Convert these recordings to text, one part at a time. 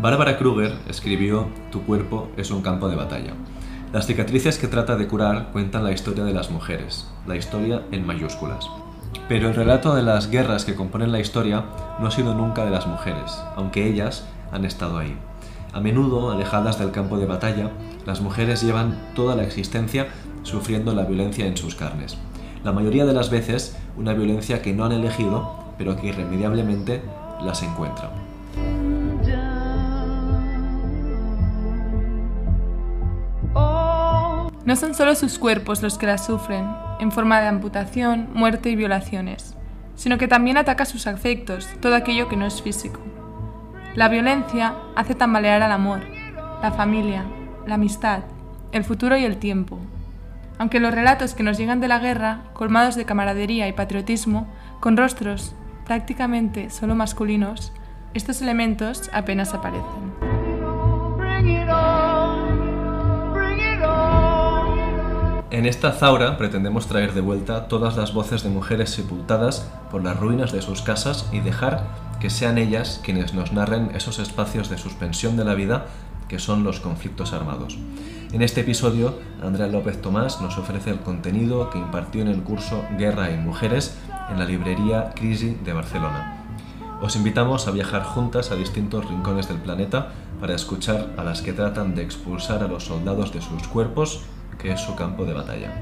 Bárbara Kruger escribió Tu cuerpo es un campo de batalla. Las cicatrices que trata de curar cuentan la historia de las mujeres, la historia en mayúsculas. Pero el relato de las guerras que componen la historia no ha sido nunca de las mujeres, aunque ellas han estado ahí. A menudo, alejadas del campo de batalla, las mujeres llevan toda la existencia sufriendo la violencia en sus carnes. La mayoría de las veces, una violencia que no han elegido, pero que irremediablemente las encuentra. No son solo sus cuerpos los que la sufren, en forma de amputación, muerte y violaciones, sino que también ataca sus afectos, todo aquello que no es físico. La violencia hace tambalear al amor, la familia, la amistad, el futuro y el tiempo. Aunque los relatos que nos llegan de la guerra, colmados de camaradería y patriotismo, con rostros prácticamente solo masculinos, estos elementos apenas aparecen. En esta zaura pretendemos traer de vuelta todas las voces de mujeres sepultadas por las ruinas de sus casas y dejar que sean ellas quienes nos narren esos espacios de suspensión de la vida que son los conflictos armados. En este episodio, Andrea López Tomás nos ofrece el contenido que impartió en el curso Guerra y Mujeres en la librería Crisi de Barcelona. Os invitamos a viajar juntas a distintos rincones del planeta para escuchar a las que tratan de expulsar a los soldados de sus cuerpos que es su campo de batalla.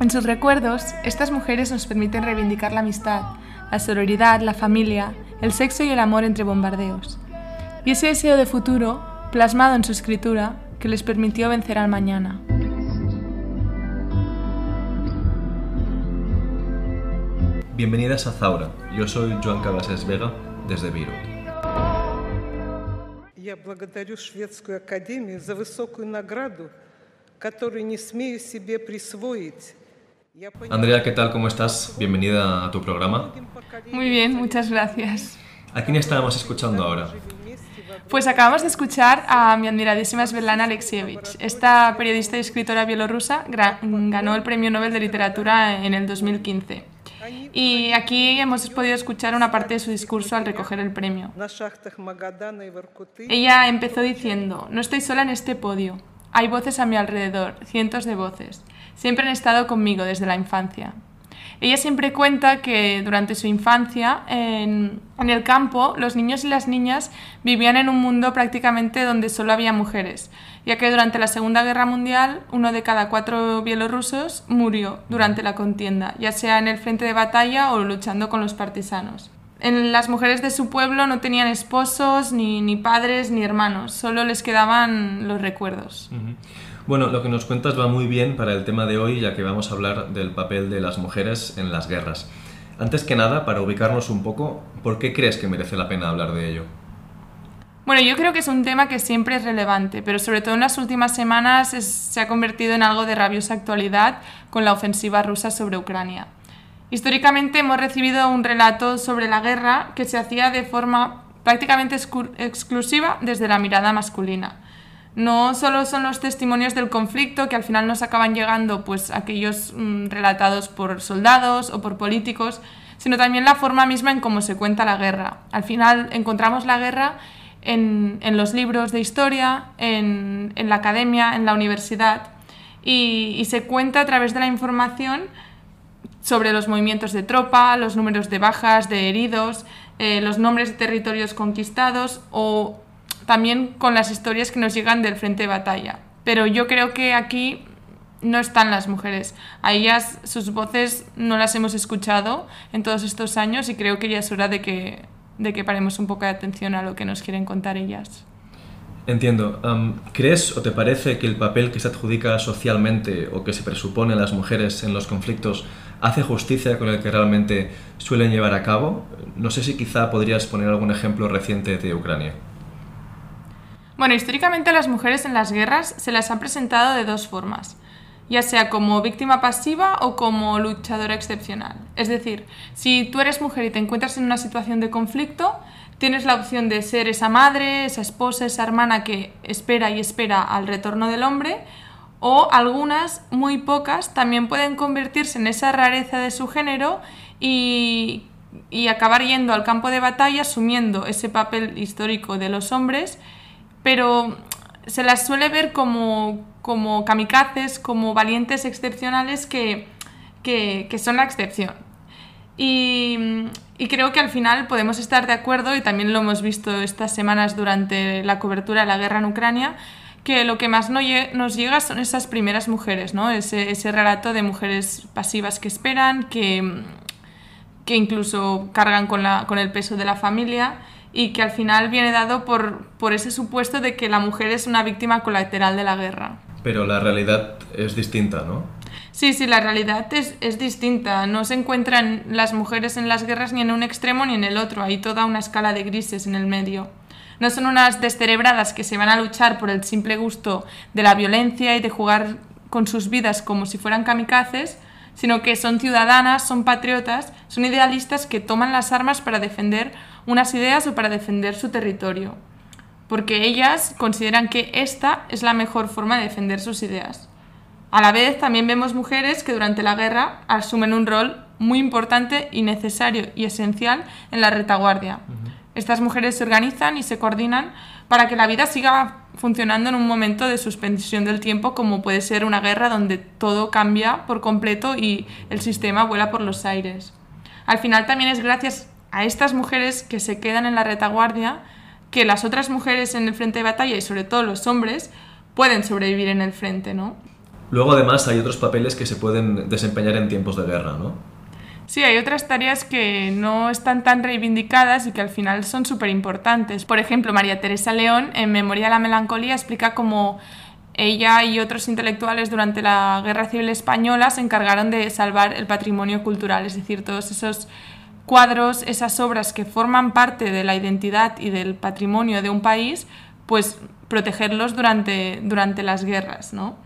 En sus recuerdos, estas mujeres nos permiten reivindicar la amistad, la sororidad, la familia, el sexo y el amor entre bombardeos. Y ese deseo de futuro, plasmado en su escritura, que les permitió vencer al mañana. Bienvenidas a Zaura. Yo soy Joan Cabases Vega desde Beirut. Я благодарю Шведскую академию за высокую награду, которую не смею себе присвоить. Andrea, ¿qué tal? ¿Cómo estás? Bienvenida a tu programa. Muy bien, muchas gracias. ¿A quién estábamos escuchando ahora? Pues acabamos de escuchar a mi admiradísima Svetlana Alexievich. Esta periodista y escritora bielorrusa ganó el Premio Nobel de Literatura en el 2015. Y aquí hemos podido escuchar una parte de su discurso al recoger el premio. Ella empezó diciendo, no estoy sola en este podio. Hay voces a mi alrededor, cientos de voces. Siempre han estado conmigo desde la infancia. Ella siempre cuenta que durante su infancia en, el campo los niños y las niñas vivían en un mundo prácticamente donde solo había mujeres, ya que durante la Segunda Guerra Mundial uno de cada cuatro bielorrusos murió durante la contienda, ya sea en el frente de batalla o luchando con los partisanos. En las mujeres de su pueblo no tenían esposos, ni, padres, ni hermanos, solo les quedaban los recuerdos. Bueno, lo que nos cuentas va muy bien para el tema de hoy, ya que vamos a hablar del papel de las mujeres en las guerras. Antes que nada, para ubicarnos un poco, ¿por qué crees que merece la pena hablar de ello? Bueno, yo creo que es un tema que siempre es relevante, pero sobre todo en las últimas semanas se ha convertido en algo de rabiosa actualidad con la ofensiva rusa sobre Ucrania. Históricamente hemos recibido un relato sobre la guerra que se hacía de forma prácticamente exclusiva desde la mirada masculina. No solo son los testimonios del conflicto que al final nos acaban llegando, pues aquellos mm, relatados por soldados o por políticos, sino también la forma misma en cómo se cuenta la guerra. Al final encontramos la guerra en, los libros de historia, en, la academia, en la universidad, y, se cuenta a través de la información sobre los movimientos de tropa, los números de bajas, de heridos, eh, los nombres de territorios conquistados o también con las historias que nos llegan del frente de batalla. Pero yo creo que aquí no están las mujeres. A ellas sus voces no las hemos escuchado en todos estos años y creo que ya es hora de que, de que paremos un poco de atención a lo que nos quieren contar ellas. Entiendo. ¿Crees o te parece que el papel que se adjudica socialmente o que se presupone a las mujeres en los conflictos hace justicia con el que realmente suelen llevar a cabo? No sé si quizá podrías poner algún ejemplo reciente de Ucrania. Bueno, históricamente las mujeres en las guerras se las han presentado de dos formas, ya sea como víctima pasiva o como luchadora excepcional. Es decir, si tú eres mujer y te encuentras en una situación de conflicto, tienes la opción de ser esa madre, esa esposa, esa hermana que espera y espera al retorno del hombre, o algunas, muy pocas, también pueden convertirse en esa rareza de su género y y acabar yendo al campo de batalla asumiendo ese papel histórico de los hombres, pero se las suele ver como, como kamikazes, como valientes excepcionales que, que, que son la excepción. Y, y, creo que al final podemos estar de acuerdo, y también lo hemos visto estas semanas durante la cobertura de la guerra en Ucrania, que lo que más nos llega son esas primeras mujeres, ¿no? ese, ese relato de mujeres pasivas que esperan, que, que incluso cargan con, la, con el peso de la familia y que al final viene dado por, por ese supuesto de que la mujer es una víctima colateral de la guerra. Pero la realidad es distinta, ¿no? Sí, sí, la realidad es, es, distinta. No se encuentran las mujeres en las guerras ni en un extremo ni en el otro. Hay toda una escala de grises en el medio. No son unas descerebradas que se van a luchar por el simple gusto de la violencia y de jugar con sus vidas como si fueran kamikazes, sino que son ciudadanas, son patriotas, son idealistas que toman las armas para defender unas ideas o para defender su territorio, porque ellas consideran que esta es la mejor forma de defender sus ideas. A la vez también vemos mujeres que durante la guerra asumen un rol muy importante y necesario y esencial en la retaguardia. Estas mujeres se organizan y se coordinan para que la vida siga funcionando en un momento de suspensión del tiempo como puede ser una guerra donde todo cambia por completo y el sistema vuela por los aires. Al final también es gracias a estas mujeres que se quedan en la retaguardia que las otras mujeres en el frente de batalla y sobre todo los hombres pueden sobrevivir en el frente, ¿no? Luego además hay otros papeles que se pueden desempeñar en tiempos de guerra, ¿no? Sí, hay otras tareas que no están tan reivindicadas y que al final son súper importantes. Por ejemplo, María Teresa León, en Memoria de la Melancolía, explica cómo ella y otros intelectuales durante la Guerra Civil Española se encargaron de salvar el patrimonio cultural, es decir, todos esos cuadros, esas obras que forman parte de la identidad y del patrimonio de un país, pues protegerlos durante, durante las guerras. ¿no?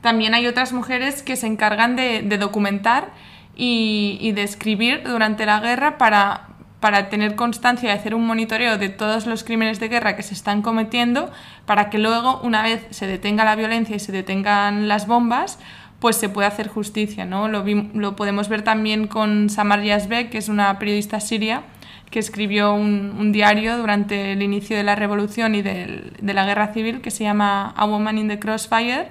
También hay otras mujeres que se encargan de, documentar y, de escribir durante la guerra para, para tener constancia y hacer un monitoreo de todos los crímenes de guerra que se están cometiendo, para que luego, una vez se detenga la violencia y se detengan las bombas, pues se pueda hacer justicia. ¿no? Lo, lo podemos ver también con Samar Yazbek, que es una periodista siria, que escribió un, un, diario durante el inicio de la revolución y de, de, la guerra civil que se llama A Woman in the Crossfire,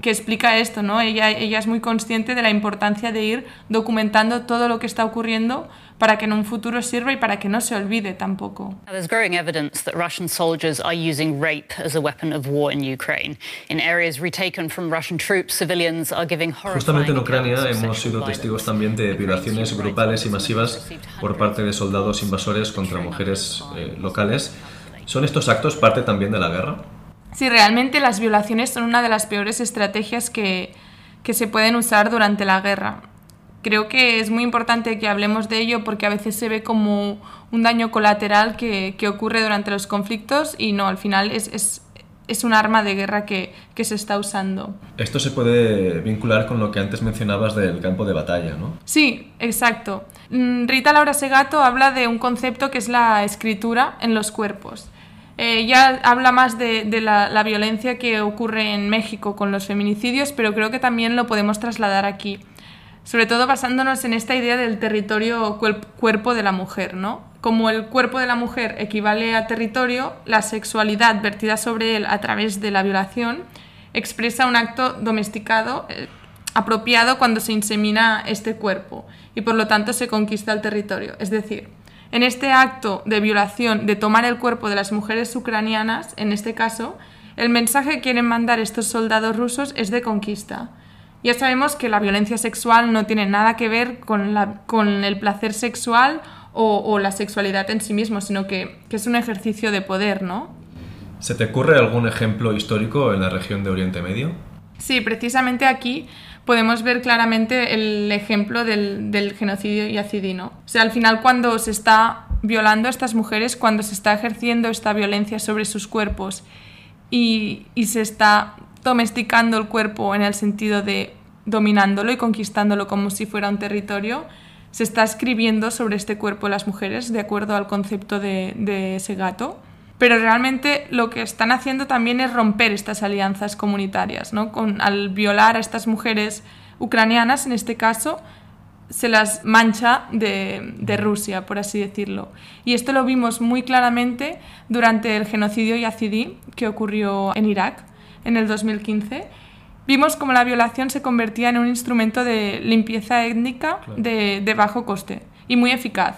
que explica esto, ¿no? Ella, ella es muy consciente de la importancia de ir documentando todo lo que está ocurriendo para que en un futuro sirva y para que no se olvide tampoco. There's growing evidence that Russian soldiers are using rape as a weapon of war in Ukraine. In areas retaken from Russian troops, civilians are giving Justamente en Ucrania hemos sido testigos también de violaciones grupales y masivas por parte de soldados invasores contra mujeres eh, locales. ¿Son estos actos parte también de la guerra? Sí, realmente las violaciones son una de las peores estrategias que, que se pueden usar durante la guerra. Creo que es muy importante que hablemos de ello porque a veces se ve como un daño colateral que, que ocurre durante los conflictos y no, al final es, es, es un arma de guerra que, que, se está usando. Esto se puede vincular con lo que antes mencionabas del campo de batalla, ¿no? Sí, exacto. Mm, Rita Laura Segato habla de un concepto que es la escritura en los cuerpos. Eh, ya habla más de, de la, la, violencia que ocurre en México con los feminicidios, pero creo que también lo podemos trasladar aquí. Sobre todo basándonos en esta idea del territorio cuerpo de la mujer, ¿no? Como el cuerpo de la mujer equivale a territorio, la sexualidad vertida sobre él a través de la violación expresa un acto domesticado eh, apropiado cuando se insemina este cuerpo y por lo tanto se conquista el territorio. Es decir, en este acto de violación, de tomar el cuerpo de las mujeres ucranianas, en este caso, el mensaje que quieren mandar estos soldados rusos es de conquista. Ya sabemos que la violencia sexual no tiene nada que ver con, la, con el placer sexual o, o, la sexualidad en sí mismo, sino que, que es un ejercicio de poder, ¿no? ¿Se te ocurre algún ejemplo histórico en la región de Oriente Medio? Sí, precisamente aquí podemos ver claramente el ejemplo del, del, genocidio yacidino. O sea, al final cuando se está violando a estas mujeres, cuando se está ejerciendo esta violencia sobre sus cuerpos y, y se está domesticando el cuerpo en el sentido de dominándolo y conquistándolo como si fuera un territorio, se está escribiendo sobre este cuerpo de las mujeres de acuerdo al concepto de, ese gato pero realmente lo que están haciendo también es romper estas alianzas comunitarias, ¿no? Al violar a estas mujeres ucranianas, en este caso, se las mancha de, de, Rusia, por así decirlo. Y esto lo vimos muy claramente durante el genocidio yazidí que ocurrió en Irak en el 2015. Vimos como la violación se convertía en un instrumento de limpieza étnica de, de bajo coste y muy eficaz.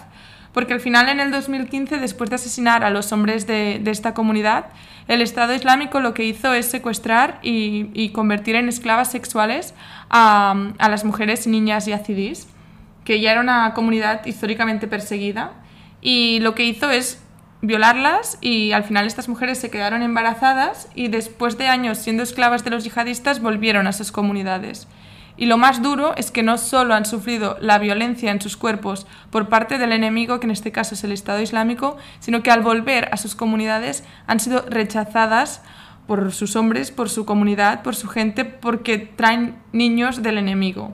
Porque al final, en el 2015, después de asesinar a los hombres de, de esta comunidad, el Estado Islámico lo que hizo es secuestrar y, y convertir en esclavas sexuales a, a, las mujeres y niñas yazidís, que ya era una comunidad históricamente perseguida, y lo que hizo es violarlas y al final estas mujeres se quedaron embarazadas y después de años siendo esclavas de los yihadistas volvieron a esas comunidades. Y lo más duro es que no solo han sufrido la violencia en sus cuerpos por parte del enemigo, que en este caso es el Estado Islámico, sino que al volver a sus comunidades han sido rechazadas por sus hombres, por su comunidad, por su gente, porque traen niños del enemigo.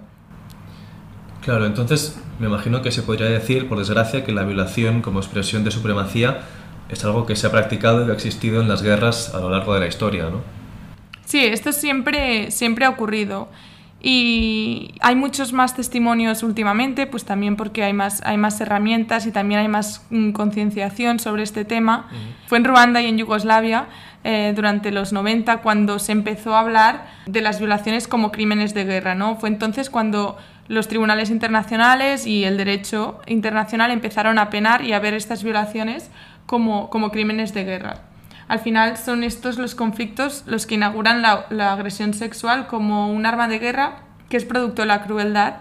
Claro, entonces me imagino que se podría decir, por desgracia, que la violación como expresión de supremacía es algo que se ha practicado y ha existido en las guerras a lo largo de la historia, ¿no? Sí, esto siempre, siempre ha ocurrido. Y hay muchos más testimonios últimamente, pues también porque hay más, hay más herramientas y también hay más mm, concienciación sobre este tema. Uh -huh. Fue en Ruanda y en Yugoslavia eh, durante los 90 cuando se empezó a hablar de las violaciones como crímenes de guerra. ¿no? Fue entonces cuando los tribunales internacionales y el derecho internacional empezaron a penar y a ver estas violaciones como, como crímenes de guerra. Al final son estos los conflictos los que inauguran la, la, agresión sexual como un arma de guerra que es producto de la crueldad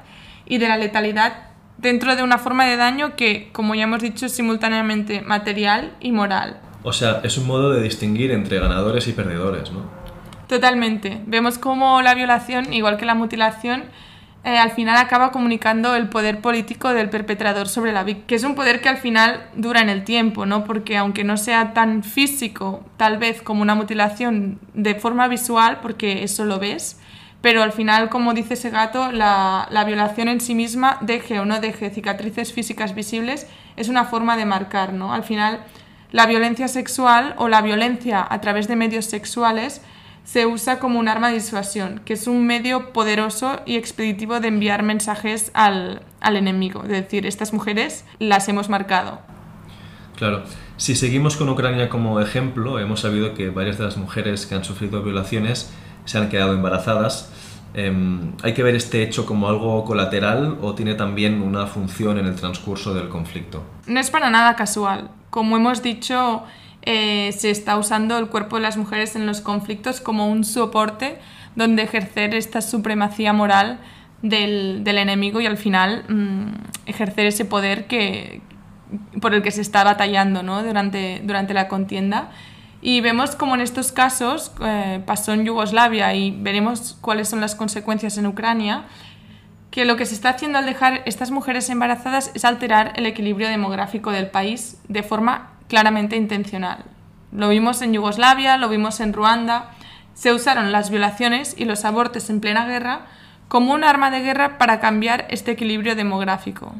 y de la letalidad dentro de una forma de daño que, como ya hemos dicho, es simultáneamente material y moral. O sea, es un modo de distinguir entre ganadores y perdedores, ¿no? Totalmente. Vemos cómo la violación, igual que la mutilación, eh, al final acaba comunicando el poder político del perpetrador sobre la víctima, que es un poder que al final dura en el tiempo, ¿no? Porque aunque no sea tan físico, tal vez como una mutilación de forma visual, porque eso lo ves, pero al final, como dice ese gato, la, la violación en sí misma, deje o no deje cicatrices físicas visibles, es una forma de marcar, ¿no? Al final, la violencia sexual o la violencia a través de medios sexuales se usa como un arma de disuasión, que es un medio poderoso y expeditivo de enviar mensajes al, al, enemigo. Es decir, estas mujeres las hemos marcado. Claro. Si seguimos con Ucrania como ejemplo, hemos sabido que varias de las mujeres que han sufrido violaciones se han quedado embarazadas. Eh, ¿Hay que ver este hecho como algo colateral o tiene también una función en el transcurso del conflicto? No es para nada casual. Como hemos dicho, eh, se está usando el cuerpo de las mujeres en los conflictos como un soporte donde ejercer esta supremacía moral del, del enemigo y al final mmm, ejercer ese poder que, por el que se está batallando ¿no? durante, durante la contienda. Y vemos como en estos casos eh, pasó en Yugoslavia y veremos cuáles son las consecuencias en Ucrania, que lo que se está haciendo al dejar estas mujeres embarazadas es alterar el equilibrio demográfico del país de forma claramente intencional. Lo vimos en Yugoslavia, lo vimos en Ruanda. Se usaron las violaciones y los abortos en plena guerra como un arma de guerra para cambiar este equilibrio demográfico.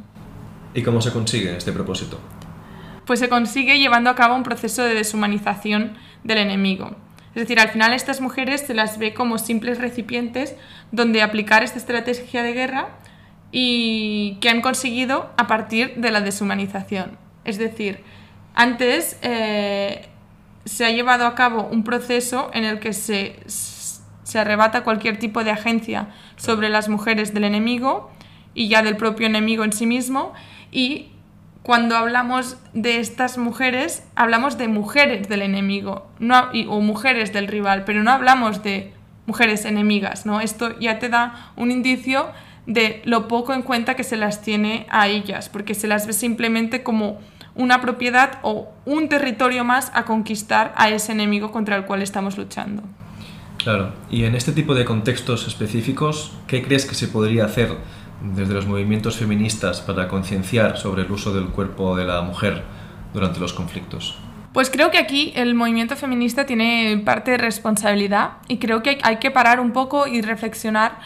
¿Y cómo se consigue este propósito? Pues se consigue llevando a cabo un proceso de deshumanización del enemigo. Es decir, al final estas mujeres se las ve como simples recipientes donde aplicar esta estrategia de guerra y que han conseguido a partir de la deshumanización. Es decir, antes eh, se ha llevado a cabo un proceso en el que se, se arrebata cualquier tipo de agencia sobre las mujeres del enemigo y ya del propio enemigo en sí mismo y cuando hablamos de estas mujeres, hablamos de mujeres del enemigo no, o mujeres del rival, pero no hablamos de mujeres enemigas, ¿no? Esto ya te da un indicio de lo poco en cuenta que se las tiene a ellas, porque se las ve simplemente como una propiedad o un territorio más a conquistar a ese enemigo contra el cual estamos luchando. Claro, y en este tipo de contextos específicos, ¿qué crees que se podría hacer desde los movimientos feministas para concienciar sobre el uso del cuerpo de la mujer durante los conflictos? Pues creo que aquí el movimiento feminista tiene parte de responsabilidad y creo que hay que parar un poco y reflexionar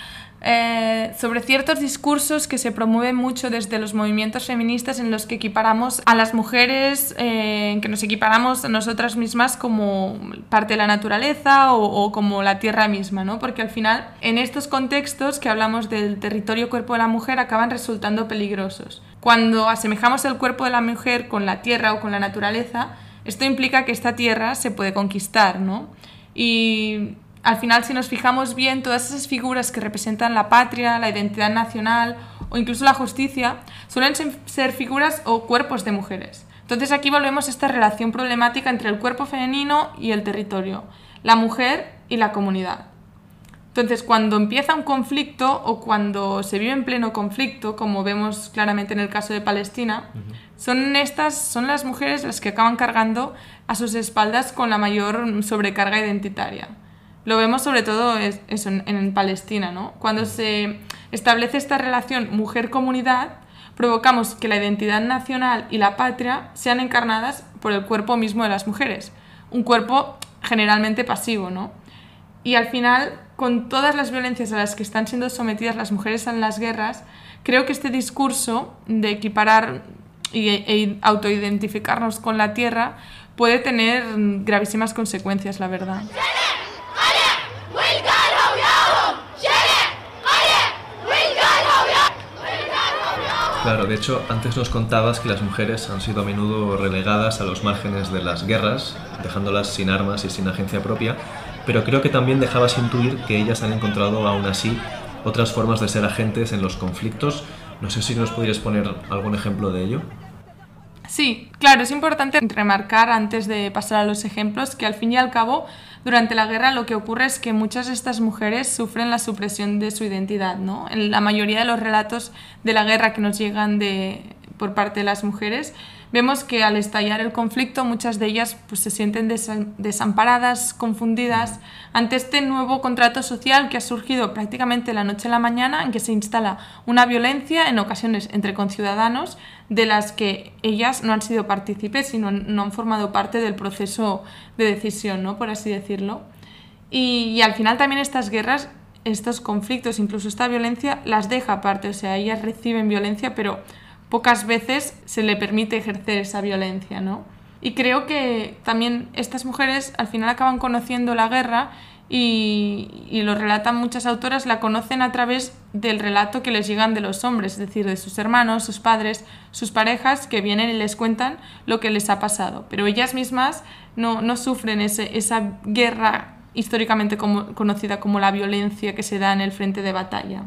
eh, sobre ciertos discursos que se promueven mucho desde los movimientos feministas en los que equiparamos a las mujeres, eh, que nos equiparamos a nosotras mismas como parte de la naturaleza o, o, como la tierra misma, ¿no? Porque al final, en estos contextos que hablamos del territorio cuerpo de la mujer, acaban resultando peligrosos. Cuando asemejamos el cuerpo de la mujer con la tierra o con la naturaleza, esto implica que esta tierra se puede conquistar, ¿no? Y al final, si nos fijamos bien, todas esas figuras que representan la patria, la identidad nacional o incluso la justicia, suelen ser figuras o cuerpos de mujeres. Entonces aquí volvemos a esta relación problemática entre el cuerpo femenino y el territorio, la mujer y la comunidad. Entonces, cuando empieza un conflicto o cuando se vive en pleno conflicto, como vemos claramente en el caso de Palestina, son estas, son las mujeres las que acaban cargando a sus espaldas con la mayor sobrecarga identitaria. Lo vemos sobre todo eso en, en Palestina, ¿no? Cuando se establece esta relación mujer-comunidad, provocamos que la identidad nacional y la patria sean encarnadas por el cuerpo mismo de las mujeres. Un cuerpo generalmente pasivo, ¿no? Y al final, con todas las violencias a las que están siendo sometidas las mujeres en las guerras, creo que este discurso de equiparar y, e autoidentificarnos con la tierra puede tener gravísimas consecuencias, la verdad. Claro, de hecho, antes nos contabas que las mujeres han sido a menudo relegadas a los márgenes de las guerras, dejándolas sin armas y sin agencia propia, pero creo que también dejabas intuir que ellas han encontrado aún así otras formas de ser agentes en los conflictos. No sé si nos podrías poner algún ejemplo de ello. Sí, claro, es importante remarcar antes de pasar a los ejemplos que al fin y al cabo durante la guerra lo que ocurre es que muchas de estas mujeres sufren la supresión de su identidad. ¿no? En la mayoría de los relatos de la guerra que nos llegan de, por parte de las mujeres, vemos que al estallar el conflicto muchas de ellas pues, se sienten desamparadas, confundidas ante este nuevo contrato social que ha surgido prácticamente la noche a la mañana en que se instala una violencia en ocasiones entre conciudadanos de las que ellas no han sido partícipes, sino no han formado parte del proceso de decisión, ¿no? por así decirlo. Y, y al final también estas guerras estos conflictos, incluso esta violencia, las deja aparte, o sea, ellas reciben violencia, pero pocas veces se le permite ejercer esa violencia, ¿no? Y creo que también estas mujeres al final acaban conociendo la guerra y, lo relatan muchas autoras, la conocen a través del relato que les llegan de los hombres, es decir, de sus hermanos, sus padres, sus parejas, que vienen y les cuentan lo que les ha pasado. Pero ellas mismas no, no sufren esa guerra históricamente conocida como la violencia que se da en el frente de batalla.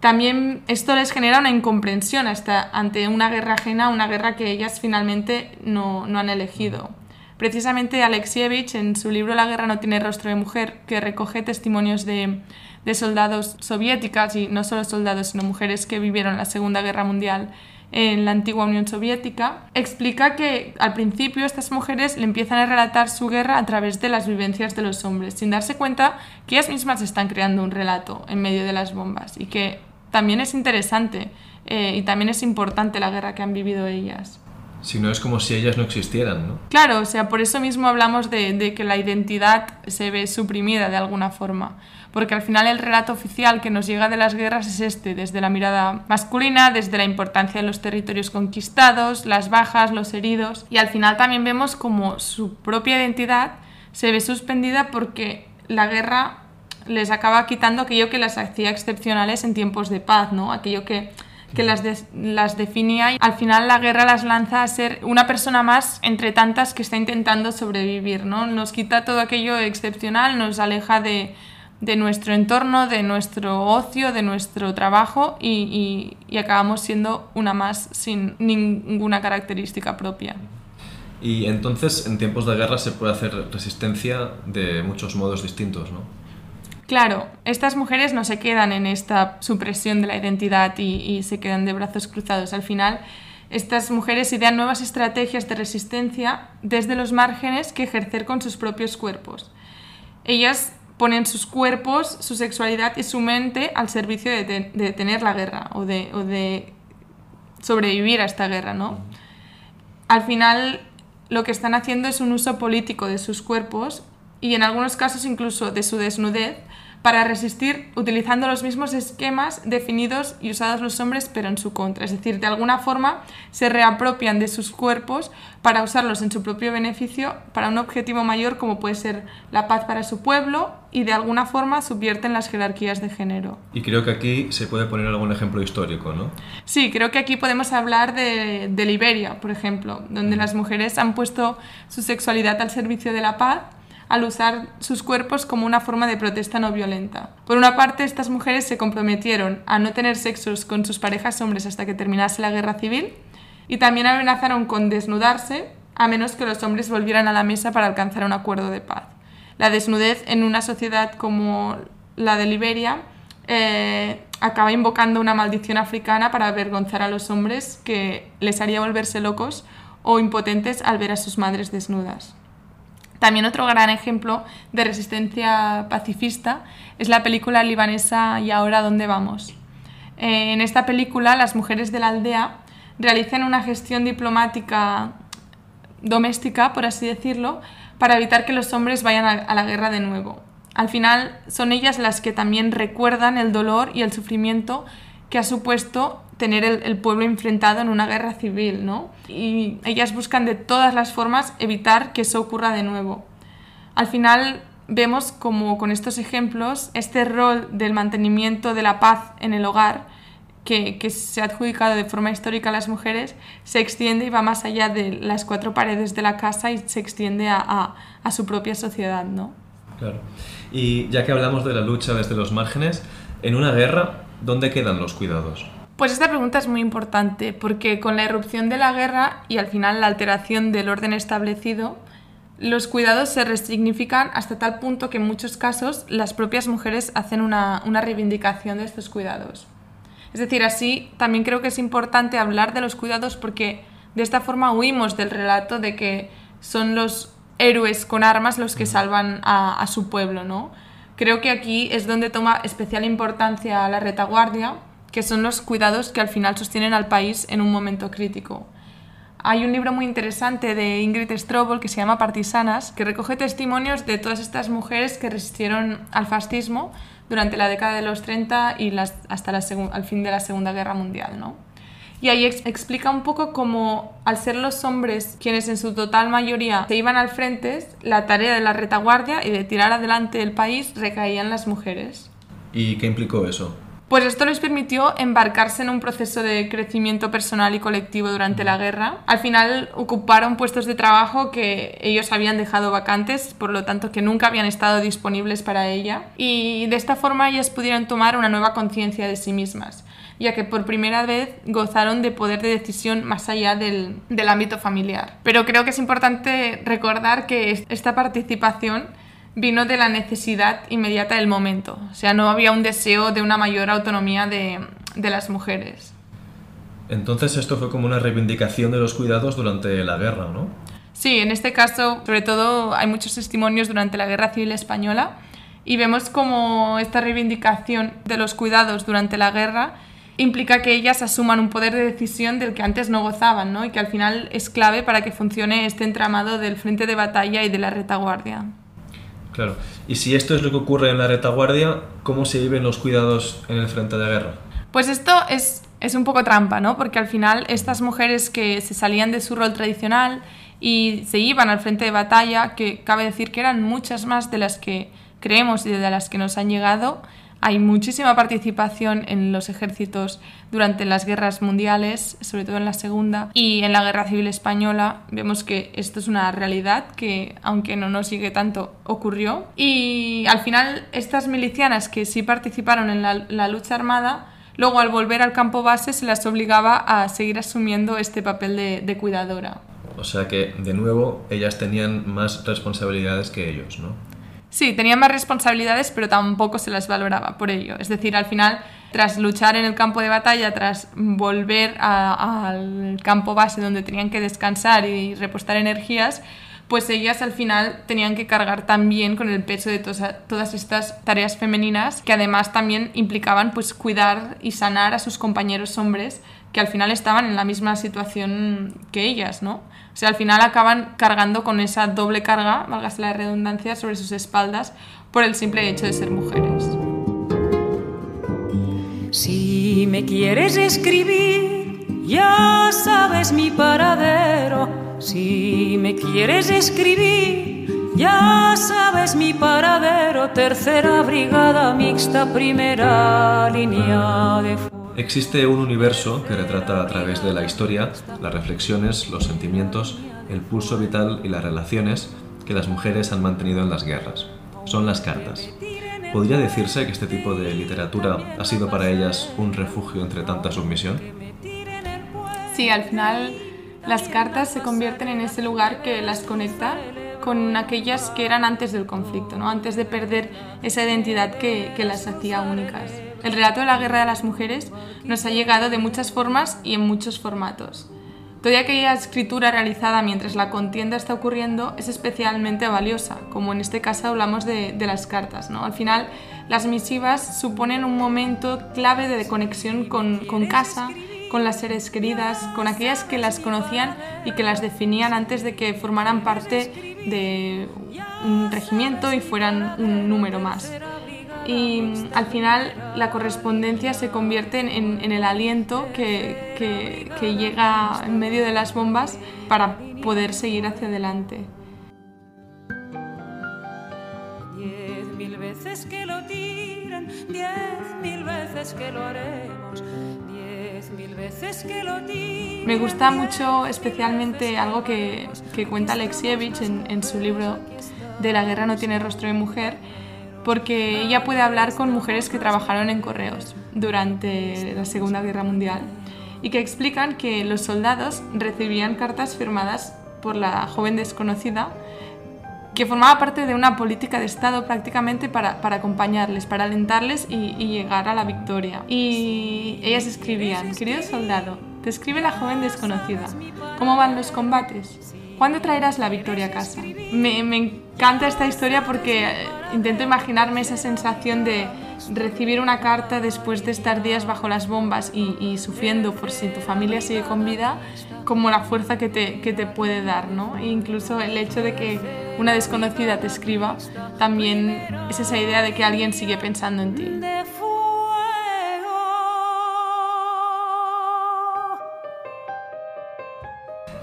También esto les genera una incomprensión hasta ante una guerra ajena, una guerra que ellas finalmente no, no han elegido. Precisamente Alexievich, en su libro La guerra no tiene rostro de mujer, que recoge testimonios de, de soldados soviéticas, y no solo soldados, sino mujeres que vivieron la Segunda Guerra Mundial en la antigua Unión Soviética, explica que al principio estas mujeres le empiezan a relatar su guerra a través de las vivencias de los hombres, sin darse cuenta que ellas mismas están creando un relato en medio de las bombas y que también es interesante eh, y también es importante la guerra que han vivido ellas. Si no es como si ellas no existieran, ¿no? Claro, o sea, por eso mismo hablamos de, de, que la identidad se ve suprimida de alguna forma, porque al final el relato oficial que nos llega de las guerras es este, desde la mirada masculina, desde la importancia de los territorios conquistados, las bajas, los heridos, y al final también vemos como su propia identidad se ve suspendida porque la guerra les acaba quitando aquello que las hacía excepcionales en tiempos de paz, ¿no? Aquello que, que las, las definía y al final la guerra las lanza a ser una persona más entre tantas que está intentando sobrevivir, ¿no? Nos quita todo aquello excepcional, nos aleja de, de nuestro entorno, de nuestro ocio, de nuestro trabajo y, y acabamos siendo una más sin ninguna característica propia. Y entonces en tiempos de guerra se puede hacer resistencia de muchos modos distintos, ¿no? Claro, estas mujeres no se quedan en esta supresión de la identidad y, se quedan de brazos cruzados. Al final, estas mujeres idean nuevas estrategias de resistencia desde los márgenes que ejercer con sus propios cuerpos. Ellas ponen sus cuerpos, su sexualidad y su mente al servicio de, de, detener la guerra o de, o de, sobrevivir a esta guerra. ¿no? Al final, lo que están haciendo es un uso político de sus cuerpos y en algunos casos incluso de su desnudez para resistir utilizando los mismos esquemas definidos y usados los hombres pero en su contra. Es decir, de alguna forma se reapropian de sus cuerpos para usarlos en su propio beneficio para un objetivo mayor como puede ser la paz para su pueblo y de alguna forma subvierten las jerarquías de género. Y creo que aquí se puede poner algún ejemplo histórico, ¿no? Sí, creo que aquí podemos hablar de, de Liberia, por ejemplo, donde las mujeres han puesto su sexualidad al servicio de la paz al usar sus cuerpos como una forma de protesta no violenta. Por una parte, estas mujeres se comprometieron a no tener sexos con sus parejas hombres hasta que terminase la guerra civil y también amenazaron con desnudarse a menos que los hombres volvieran a la mesa para alcanzar un acuerdo de paz. La desnudez en una sociedad como la de Liberia eh, acaba invocando una maldición africana para avergonzar a los hombres que les haría volverse locos o impotentes al ver a sus madres desnudas. También otro gran ejemplo de resistencia pacifista es la película libanesa Y ahora dónde vamos. Eh, en esta película las mujeres de la aldea realizan una gestión diplomática doméstica, por así decirlo, para evitar que los hombres vayan a la guerra de nuevo. Al final son ellas las que también recuerdan el dolor y el sufrimiento que ha supuesto tener el, pueblo enfrentado en una guerra civil, ¿no? Y ellas buscan de todas las formas evitar que eso ocurra de nuevo. Al final vemos como con estos ejemplos este rol del mantenimiento de la paz en el hogar que, se ha adjudicado de forma histórica a las mujeres se extiende y va más allá de las cuatro paredes de la casa y se extiende a, a su propia sociedad, ¿no? Claro. Y ya que hablamos de la lucha desde los márgenes, en una guerra, ¿dónde quedan los cuidados? Pues esta pregunta es muy importante porque con la irrupción de la guerra y al final la alteración del orden establecido, los cuidados se resignifican hasta tal punto que en muchos casos las propias mujeres hacen una, reivindicación de estos cuidados. Es decir, así también creo que es importante hablar de los cuidados porque de esta forma huimos del relato de que son los héroes con armas los que salvan a, a su pueblo, ¿no? Creo que aquí es donde toma especial importancia la retaguardia que son los cuidados que al final sostienen al país en un momento crítico. Hay un libro muy interesante de Ingrid Strobel que se llama Partisanas, que recoge testimonios de todas estas mujeres que resistieron al fascismo durante la década de los 30 y hasta la al fin de la Segunda Guerra Mundial. ¿no? Y ahí explica un poco cómo, al ser los hombres quienes en su total mayoría se iban al frente, la tarea de la retaguardia y de tirar adelante el país recaía en las mujeres. ¿Y qué implicó eso? Pues esto les permitió embarcarse en un proceso de crecimiento personal y colectivo durante la guerra. Al final ocuparon puestos de trabajo que ellos habían dejado vacantes, por lo tanto que nunca habían estado disponibles para ella. Y de esta forma ellas pudieron tomar una nueva conciencia de sí mismas ya que por primera vez gozaron de poder de decisión más allá del, del ámbito familiar. Pero creo que es importante recordar que esta participación vino de la necesidad inmediata del momento. O sea, no había un deseo de una mayor autonomía de, de las mujeres. Entonces esto fue como una reivindicación de los cuidados durante la guerra, ¿no? Sí, en este caso, sobre todo, hay muchos testimonios durante la Guerra Civil Española y vemos como esta reivindicación de los cuidados durante la guerra implica que ellas asuman un poder de decisión del que antes no gozaban, ¿no? Y que al final es clave para que funcione este entramado del frente de batalla y de la retaguardia. Claro. Y si esto es lo que ocurre en la retaguardia, ¿cómo se viven los cuidados en el frente de guerra? Pues esto es, es un poco trampa, ¿no? Porque al final estas mujeres que se salían de su rol tradicional y se iban al frente de batalla, que cabe decir que eran muchas más de las que creemos y de las que nos han llegado, hay muchísima participación en los ejércitos durante las guerras mundiales, sobre todo en la Segunda, y en la Guerra Civil Española vemos que esto es una realidad que, aunque no nos sigue tanto, ocurrió. Y al final, estas milicianas que sí participaron en la, lucha armada, luego al volver al campo base se las obligaba a seguir asumiendo este papel de, de cuidadora. O sea que, de nuevo, ellas tenían más responsabilidades que ellos, ¿no? Sí, tenían más responsabilidades, pero tampoco se las valoraba por ello. Es decir, al final, tras luchar en el campo de batalla, tras volver al campo base donde tenían que descansar y repostar energías, pues ellas al final tenían que cargar también con el peso de todas estas tareas femeninas que además también implicaban pues cuidar y sanar a sus compañeros hombres que al final estaban en la misma situación que ellas, ¿no? O sea, al final acaban cargando con esa doble carga, válgase la redundancia, sobre sus espaldas por el simple hecho de ser mujeres. Si me quieres escribir, ya sabes mi paradero. Si me quieres escribir, ya sabes mi paradero. Tercera brigada mixta, primera línea de Existe un universo que retrata a través de la historia las reflexiones, los sentimientos, el pulso vital y las relaciones que las mujeres han mantenido en las guerras. Son las cartas. ¿Podría decirse que este tipo de literatura ha sido para ellas un refugio entre tanta submisión? Sí, al final las cartas se convierten en ese lugar que las conecta con aquellas que eran antes del conflicto, ¿no? antes de perder esa identidad que, que las hacía únicas. El relato de la guerra de las mujeres nos ha llegado de muchas formas y en muchos formatos. Toda aquella escritura realizada mientras la contienda está ocurriendo es especialmente valiosa, como en este caso hablamos de, las cartas. ¿no? Al final, las misivas suponen un momento clave de conexión con, con casa, con las seres queridas, con aquellas que las conocían y que las definían antes de que formaran parte de un regimiento y fueran un número más y al final la correspondencia se convierte en, en el aliento que, que, que, llega en medio de las bombas para poder seguir hacia adelante. Diez mil veces que lo tiren, diez mil veces que lo haremos. Diez mil veces que lo tiren, Me gusta mucho especialmente algo que, que cuenta Alexievich en, en su libro De la guerra no tiene rostro de mujer, porque ella puede hablar con mujeres que trabajaron en correos durante la Segunda Guerra Mundial y que explican que los soldados recibían cartas firmadas por la joven desconocida que formaba parte de una política de Estado prácticamente para, para acompañarles, para alentarles y, y, llegar a la victoria. Y ellas escribían, querido soldado, te escribe la joven desconocida, ¿cómo van los combates? ¿Cuándo traerás la victoria a casa? Me, me encanta esta historia porque intento imaginarme esa sensación de recibir una carta después de estar días bajo las bombas y, sufriendo por si tu familia sigue con vida, como la fuerza que te, que te puede dar, ¿no? E incluso el hecho de que una desconocida te escriba, también es esa idea de que alguien sigue pensando en ti.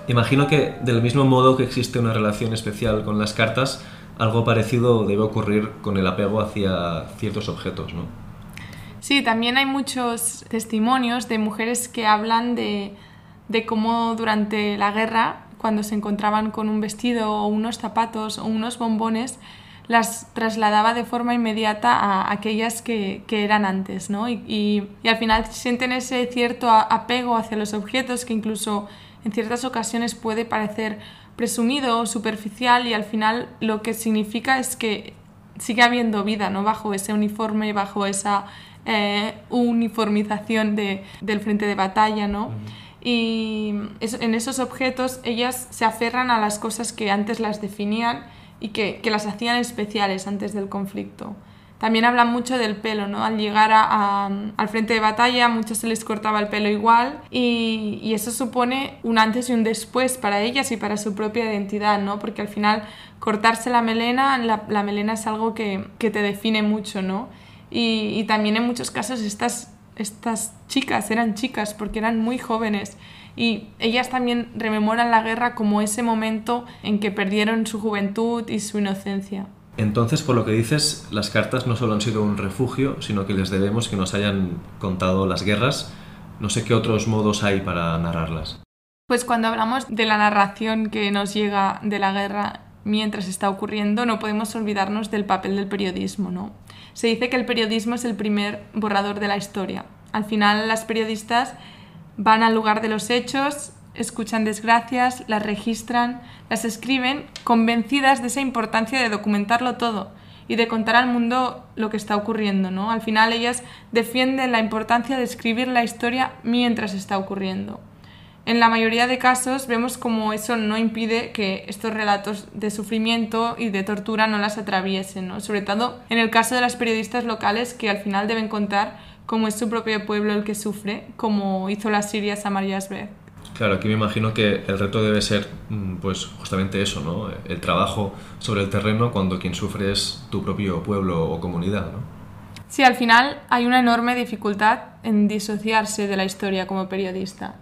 Imagino que del mismo modo que existe una relación especial con las cartas, algo parecido debe ocurrir con el apego hacia ciertos objetos, ¿no? Sí, también hay muchos testimonios de mujeres que hablan de, de cómo durante la guerra, cuando se encontraban con un vestido o unos zapatos o unos bombones, las trasladaba de forma inmediata a aquellas que, que eran antes, ¿no? Y, y, y, al final sienten ese cierto apego hacia los objetos que incluso en ciertas ocasiones puede parecer presumido o superficial y al final lo que significa es que sigue habiendo vida ¿no? bajo ese uniforme, bajo esa eh, uniformización de, del frente de batalla. ¿no? Uh -huh. Y eso, en esos objetos ellas se aferran a las cosas que antes las definían y que, que las hacían especiales antes del conflicto. También hablan mucho del pelo, ¿no? Al llegar al frente de batalla, a muchos se les cortaba el pelo igual y, eso supone un antes y un después para ellas y para su propia identidad, ¿no? Porque al final cortarse la melena, la, melena es algo que, te define mucho, ¿no? Y, también en muchos casos estas chicas eran chicas porque eran muy jóvenes y ellas también rememoran la guerra como ese momento en que perdieron su juventud y su inocencia. Entonces, por lo que dices, las cartas no solo han sido un refugio, sino que les debemos que nos hayan contado las guerras. No sé qué otros modos hay para narrarlas. Pues cuando hablamos de la narración que nos llega de la guerra mientras está ocurriendo, no podemos olvidarnos del papel del periodismo, ¿no? Se dice que el periodismo es el primer borrador de la historia. Al final, las periodistas van al lugar de los hechos, escuchan desgracias, las registran, las escriben convencidas de esa importancia de documentarlo todo y de contar al mundo lo que está ocurriendo, ¿no? Al final ellas defienden la importancia de escribir la historia mientras está ocurriendo. en la mayoría de casos vemos como eso no impide que estos relatos de sufrimiento y de tortura no las atraviesen, ¿no? sobre todo en el caso de las periodistas locales que al final deben contar cómo es su propio pueblo el que sufre, como hizo la siria Samaria Asbeth. Claro, aquí me imagino que el reto debe ser mm, pues justamente eso, ¿no? El trabajo sobre el terreno cuando quien sufre es tu propio pueblo o comunidad, ¿no? Sí, al final hay una enorme dificultad en disociarse de la historia como periodista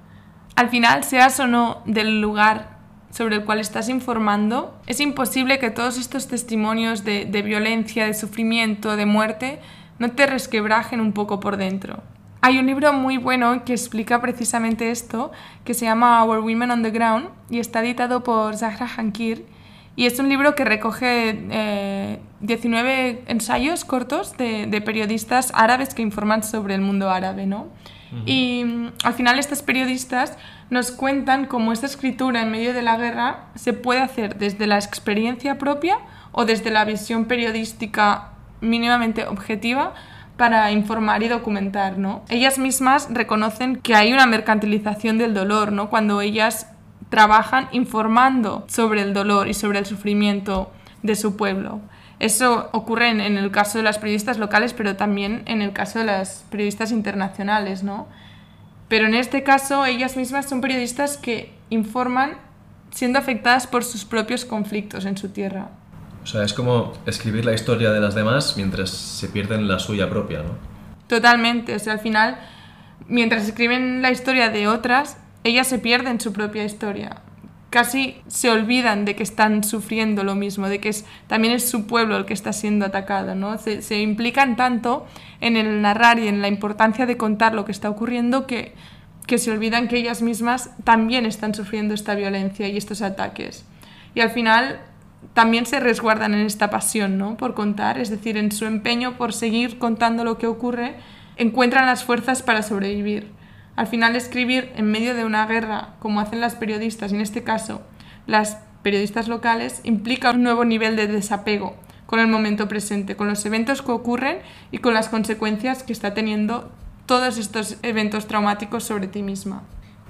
al final, seas o no del lugar sobre el cual estás informando, es imposible que todos estos testimonios de, violencia, de sufrimiento, de muerte, no te resquebrajen un poco por dentro. Hay un libro muy bueno que explica precisamente esto, que se llama Our Women on the Ground y está editado por Zahra Hankir. Y es un libro que recoge 19 eh, ensayos cortos de, de, periodistas árabes que informan sobre el mundo árabe, ¿no? Y mm, al final estas periodistas nos cuentan cómo esta escritura en medio de la guerra se puede hacer desde la experiencia propia o desde la visión periodística mínimamente objetiva para informar y documentar, ¿no? Ellas mismas reconocen que hay una mercantilización del dolor, ¿no? Cuando ellas trabajan informando sobre el dolor y sobre el sufrimiento de su pueblo. Eso ocurre en, el caso de las periodistas locales, pero también en el caso de las periodistas internacionales, ¿no? Pero en este caso, ellas mismas son periodistas que informan siendo afectadas por sus propios conflictos en su tierra. O sea, es como escribir la historia de las demás mientras se pierden la suya propia, ¿no? Totalmente, o sea, al final, mientras escriben la historia de otras, ellas se pierden su propia historia casi se olvidan de que están sufriendo lo mismo, de que también es su pueblo el que está siendo atacado, ¿no? Se, implican tanto en el narrar y en la importancia de contar lo que está ocurriendo que se olvidan que ellas mismas también están sufriendo esta violencia y estos ataques. Y al final también se resguardan en esta pasión, ¿no? Por contar, es decir, en su empeño por seguir contando lo que ocurre, encuentran las fuerzas para sobrevivir. Al final escribir en medio de una guerra, como hacen las periodistas, y en este caso las periodistas locales, implica un nuevo nivel de desapego con el momento presente, con los eventos que ocurren y con las consecuencias que está teniendo todos estos eventos traumáticos sobre ti misma.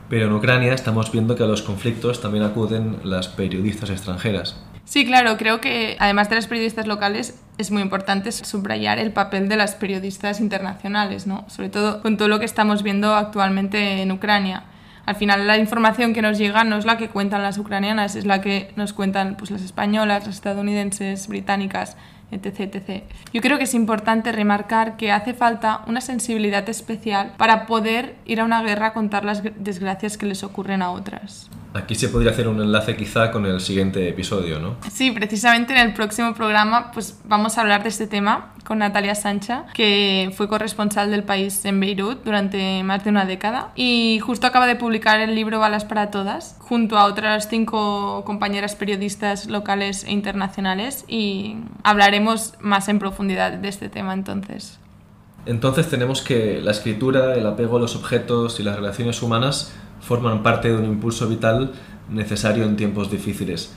Pero en Ucrania estamos viendo que a los conflictos también acuden las periodistas extranjeras. Sí, claro, creo que además de las periodistas locales es muy importante subrayar el papel de las periodistas internacionales, ¿no? Sobre todo con todo lo que estamos viendo actualmente en Ucrania. Al final la información que nos llega no es la que cuentan las ucranianas, es la que nos cuentan pues, las españolas, las estadounidenses, británicas, etc, etc. Yo creo que es importante remarcar que hace falta una sensibilidad especial para poder ir a una guerra a contar las desgracias que les ocurren a otras. Aquí se podría hacer un enlace quizá con el siguiente episodio, ¿no? Sí, precisamente en el próximo programa pues vamos a hablar de este tema con Natalia Sancha, que fue corresponsal del país en Beirut durante más de una década y justo acaba de publicar el libro Balas para Todas junto a otras cinco compañeras periodistas locales e internacionales y hablaremos más en profundidad de este tema entonces. Entonces tenemos que la escritura, el apego a los objetos y las relaciones humanas forman parte de un impulso vital necesario en tiempos difíciles.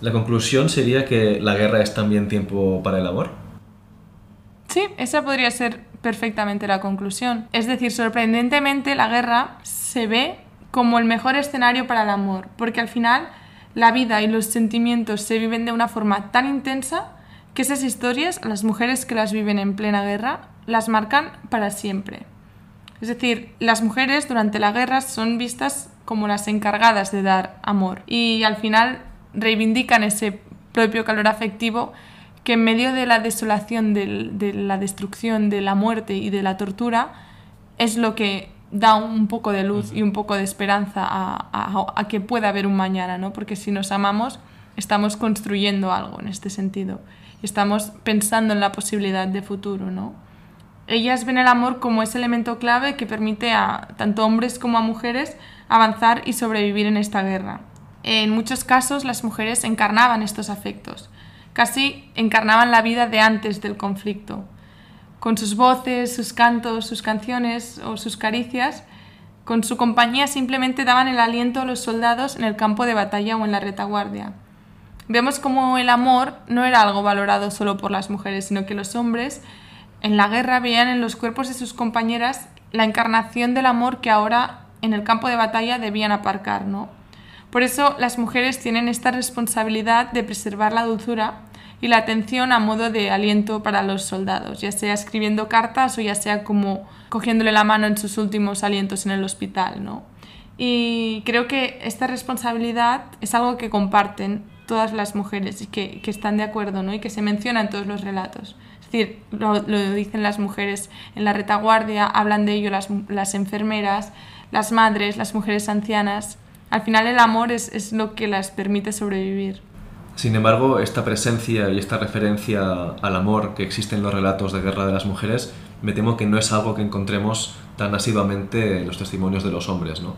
La conclusión sería que la guerra es también tiempo para el amor. Sí, esa podría ser perfectamente la conclusión. Es decir, sorprendentemente la guerra se ve como el mejor escenario para el amor, porque al final la vida y los sentimientos se viven de una forma tan intensa que esas historias, las mujeres que las viven en plena guerra, las marcan para siempre. Es decir, las mujeres durante la guerra son vistas como las encargadas de dar amor y al final reivindican ese propio calor afectivo que en medio de la desolación, de, la destrucción, de la muerte y de la tortura es lo que da un poco de luz y un poco de esperanza a, a, que pueda haber un mañana, ¿no? Porque si nos amamos, estamos construyendo algo en este sentido. Estamos pensando en la posibilidad de futuro, ¿no? Ellas ven el amor como ese elemento clave que permite a tanto hombres como a mujeres avanzar y sobrevivir en esta guerra. En muchos casos las mujeres encarnaban estos afectos, casi encarnaban la vida de antes del conflicto. Con sus voces, sus cantos, sus canciones o sus caricias, con su compañía simplemente daban el aliento a los soldados en el campo de batalla o en la retaguardia. Vemos como el amor no era algo valorado solo por las mujeres, sino que los hombres en la guerra veían en los cuerpos de sus compañeras la encarnación del amor que ahora en el campo de batalla debían aparcar, ¿no? Por eso las mujeres tienen esta responsabilidad de preservar la dulzura y la atención a modo de aliento para los soldados, ya sea escribiendo cartas o ya sea como cogiéndole la mano en sus últimos alientos en el hospital, ¿no? Y creo que esta responsabilidad es algo que comparten todas las mujeres y que, están de acuerdo, ¿no? Y que se menciona en todos los relatos. Es decir, lo, lo dicen las mujeres en la retaguardia, hablan de ello las, las enfermeras, las madres, las mujeres ancianas. Al final el amor es, es lo que las permite sobrevivir. Sin embargo, esta presencia y esta referencia al amor que existe en los relatos de guerra de las mujeres, me temo que no es algo que encontremos tan asiduamente en los testimonios de los hombres, ¿no?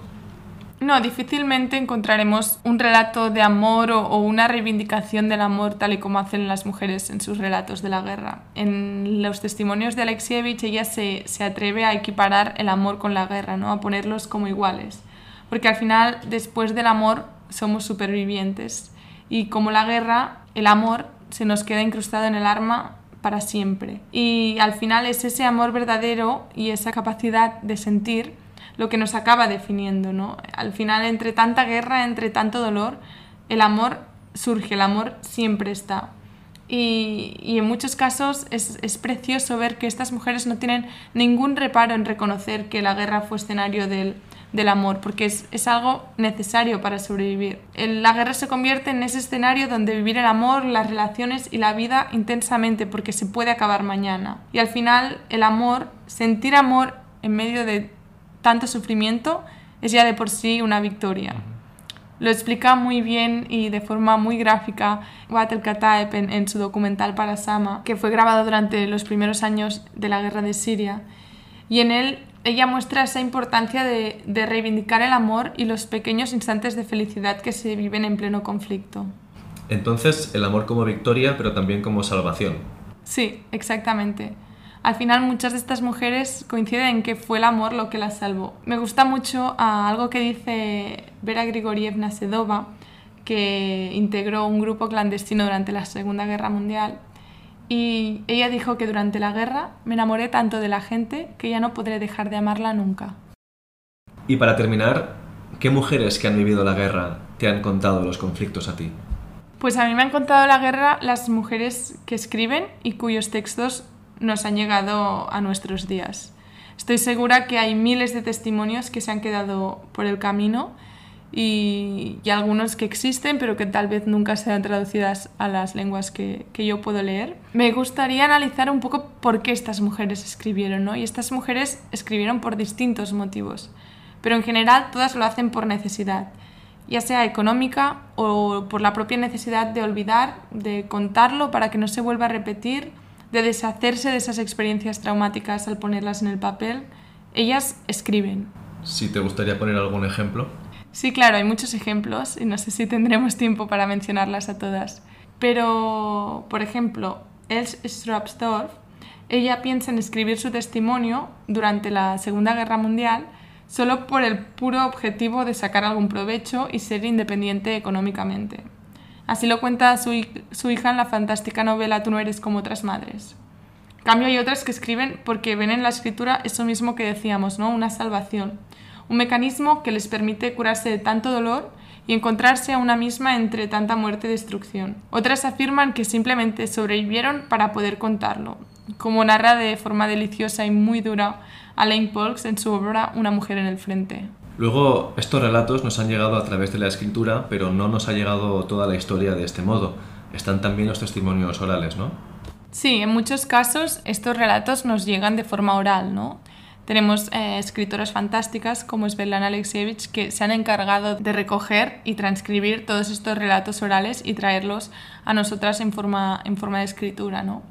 No, difícilmente encontraremos un relato de amor o, una reivindicación del amor tal y como hacen las mujeres en sus relatos de la guerra. En los testimonios de Alexievich ella se, se atreve a equiparar el amor con la guerra, ¿no? a ponerlos como iguales. Porque al final, después del amor, somos supervivientes. Y como la guerra, el amor se nos queda incrustado en el arma para siempre. Y al final es ese amor verdadero y esa capacidad de sentir lo que nos acaba definiendo, ¿no? Al final, entre tanta guerra, entre tanto dolor, el amor surge, el amor siempre está. Y, y en muchos casos es, es, precioso ver que estas mujeres no tienen ningún reparo en reconocer que la guerra fue escenario del, del amor, porque es, es, algo necesario para sobrevivir. La guerra se convierte en ese escenario donde vivir el amor, las relaciones y la vida intensamente, porque se puede acabar mañana. Y al final, el amor, sentir amor en medio de tanto sufrimiento, es ya de por sí una victoria. Lo explica muy bien y de forma muy gráfica Watel Kataeb en, en, su documental para Sama, que fue grabado durante los primeros años de la guerra de Siria. Y en él ella muestra esa importancia de, de reivindicar el amor y los pequeños instantes de felicidad que se viven en pleno conflicto. Entonces, el amor como victoria, pero también como salvación. Sí, exactamente al final muchas de estas mujeres coinciden en que fue el amor lo que las salvó. Me gusta mucho uh, algo que dice Vera Grigorievna Sedova, que integró un grupo clandestino durante la Segunda Guerra Mundial. Y ella dijo que durante la guerra me enamoré tanto de la gente que ya no podré dejar de amarla nunca. Y para terminar, ¿qué mujeres que han vivido la guerra te han contado los conflictos a ti? Pues a mí me han contado la guerra las mujeres que escriben y cuyos textos nos han llegado a nuestros días. Estoy segura que hay miles de testimonios que se han quedado por el camino y, y algunos que existen pero que tal vez nunca sean traducidas a las lenguas que, que, yo puedo leer. Me gustaría analizar un poco por qué estas mujeres escribieron, ¿no? Y estas mujeres escribieron por distintos motivos, pero en general todas lo hacen por necesidad, ya sea económica o por la propia necesidad de olvidar, de contarlo para que no se vuelva a repetir de deshacerse de esas experiencias traumáticas al ponerlas en el papel, ellas escriben. Si te gustaría poner algún ejemplo. Sí, claro, hay muchos ejemplos y no sé si tendremos tiempo para mencionarlas a todas. Pero, por ejemplo, Els Stropsdorf, ella piensa en escribir su testimonio durante la Segunda Guerra Mundial solo por el puro objetivo de sacar algún provecho y ser independiente económicamente. Así lo cuenta su, hija en la fantástica novela Tú no eres como otras madres. Cambio hay otras que escriben porque ven en la escritura eso mismo que decíamos, ¿no? Una salvación, un mecanismo que les permite curarse de tanto dolor y encontrarse a una misma entre tanta muerte y destrucción. Otras afirman que simplemente sobrevivieron para poder contarlo, como narra de forma deliciosa y muy dura Alain Polks en su obra Una mujer en el frente. Luego, estos relatos nos han llegado a través de la escritura, pero no nos ha llegado toda la historia de este modo. Están también los testimonios orales, ¿no? Sí, en muchos casos estos relatos nos llegan de forma oral, ¿no? Tenemos eh, escritoras fantásticas como Svetlana Alexievich que se han encargado de recoger y transcribir todos estos relatos orales y traerlos a nosotras en forma, en forma de escritura, ¿no?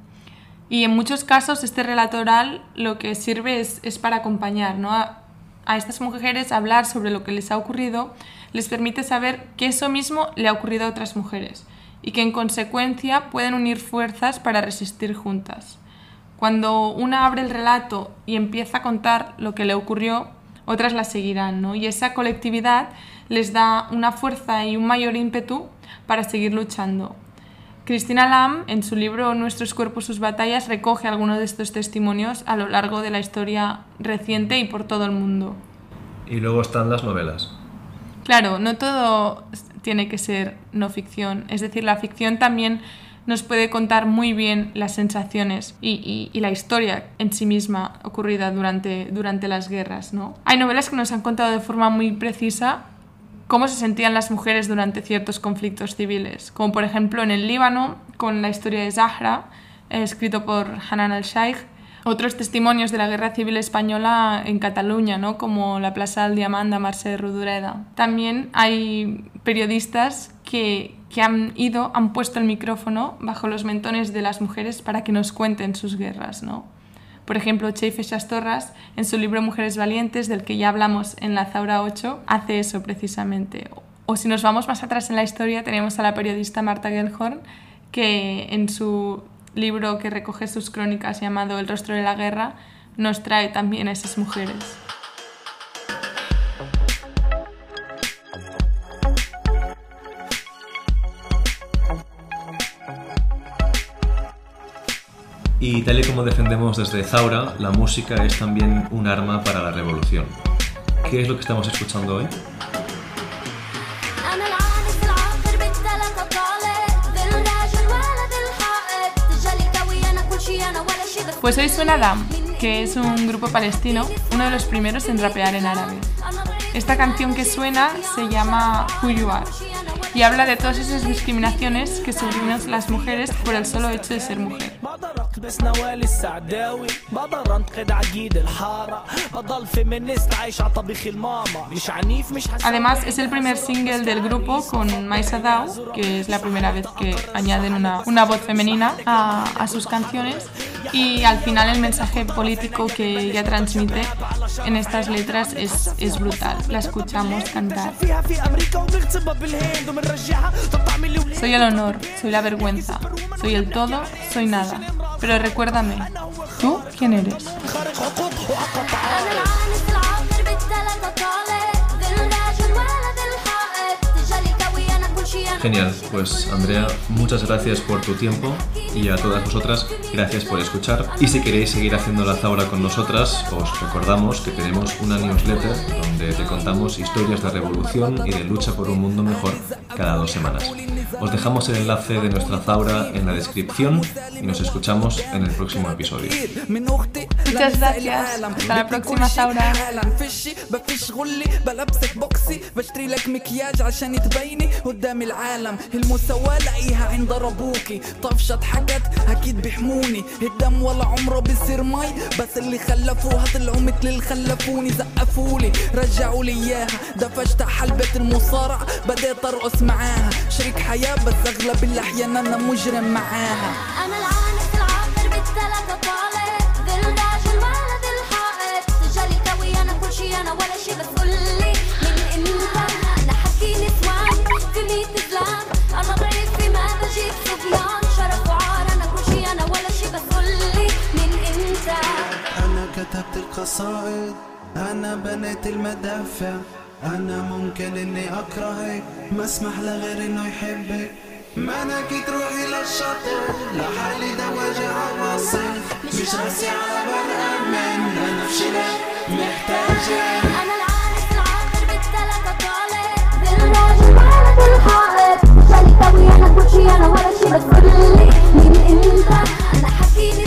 Y en muchos casos este relato oral lo que sirve es, es para acompañar, ¿no? Estas mujeres hablar sobre lo que les ha ocurrido les permite saber que eso mismo le ha ocurrido a otras mujeres y que en consecuencia pueden unir fuerzas para resistir juntas. Cuando una abre el relato y empieza a contar lo que le ocurrió, otras la seguirán. Y esa colectividad les da una fuerza y un mayor ímpetu para seguir luchando. Cristina Lam, en su libro Nuestros cuerpos, sus batallas, recoge algunos de estos testimonios a lo largo de la historia reciente y por todo el mundo. Y luego están las novelas. Claro, no todo tiene que ser no ficción. Es decir, la ficción también nos puede contar muy bien las sensaciones y, la historia en sí misma ocurrida durante, durante las guerras. ¿no? Hay novelas que nos han contado de forma muy precisa cómo se sentían las mujeres durante ciertos conflictos civiles, como por ejemplo en el Líbano, con la historia de Zahra, escrito por Hanan al-Shaikh, otros testimonios de la guerra civil española en Cataluña, ¿no? como la Plaza del Diamant de Mercè Rodoreda. También hay periodistas que, que han ido, han puesto el micrófono bajo los mentones de las mujeres para que nos cuenten sus guerras. ¿no? Por ejemplo, Cheife Torras, en su libro Mujeres Valientes, del que ya hablamos en la Zaura 8, hace eso precisamente. O si nos vamos más atrás en la historia, tenemos a la periodista Marta Gellhorn, que en su libro que recoge sus crónicas llamado El rostro de la guerra, nos trae también a esas mujeres. Y tal y como defendemos desde Zaura, la música es también un arma para la revolución. ¿Qué es lo que estamos escuchando hoy? Pues hoy suena Dam, que es un grupo palestino, uno de los primeros en rapear en árabe. Esta canción que suena se llama Who You Are y habla de todas esas discriminaciones que sufrimos las mujeres por el solo hecho de ser mujer. Además, es el primer single del grupo con Maisa Dao, que es la primera vez que añaden una, una voz femenina a, a sus canciones y al final el mensaje político que ella transmite en estas letras es, es brutal. La escuchamos cantar. Soy el honor, soy la vergüenza, soy el todo, soy nada. Pero recuérdame, ¿tú quién eres? Genial, pues Andrea, muchas gracias por tu tiempo y a todas vosotras, gracias por escuchar. Y si queréis seguir haciendo la zaura con nosotras, os recordamos que tenemos una newsletter donde te contamos historias de revolución y de lucha por un mundo mejor cada dos semanas. Os dejamos el enlace de nuestra zaura en la descripción y nos escuchamos en el próximo episodio. Muchas gracias. Hasta la próxima zaura. العالم المساواة لاقيها عند ابوكي طفشت حاجات أكيد بيحموني. الدم ولا عمره بيصير مي. بس اللي خلفوها طلعوا مثل اللي خلفوني. زقفولي رجعوا لي إياها. دفشت حلبة المصارع. بديت أرقص معاها. شريك حياة بس أغلب الاحيان أنا مجرم معاها. أنا العانس كتبت القصائد. أنا بنيت المدافع. أنا ممكن إني أكرهك. ما أسمح لغير إنه يحبك. ما أنا كنت روحي للشاطئ لحالي دواجع عواصف مش راسي على بال أمن. أنا في شلة محتاجك أنا العارف I'm بالثلاثة طالب. بالراجل على الحائط مش عليك أنا كل شي أنا ولا شي بس قولي مين أنت أنا حكيلي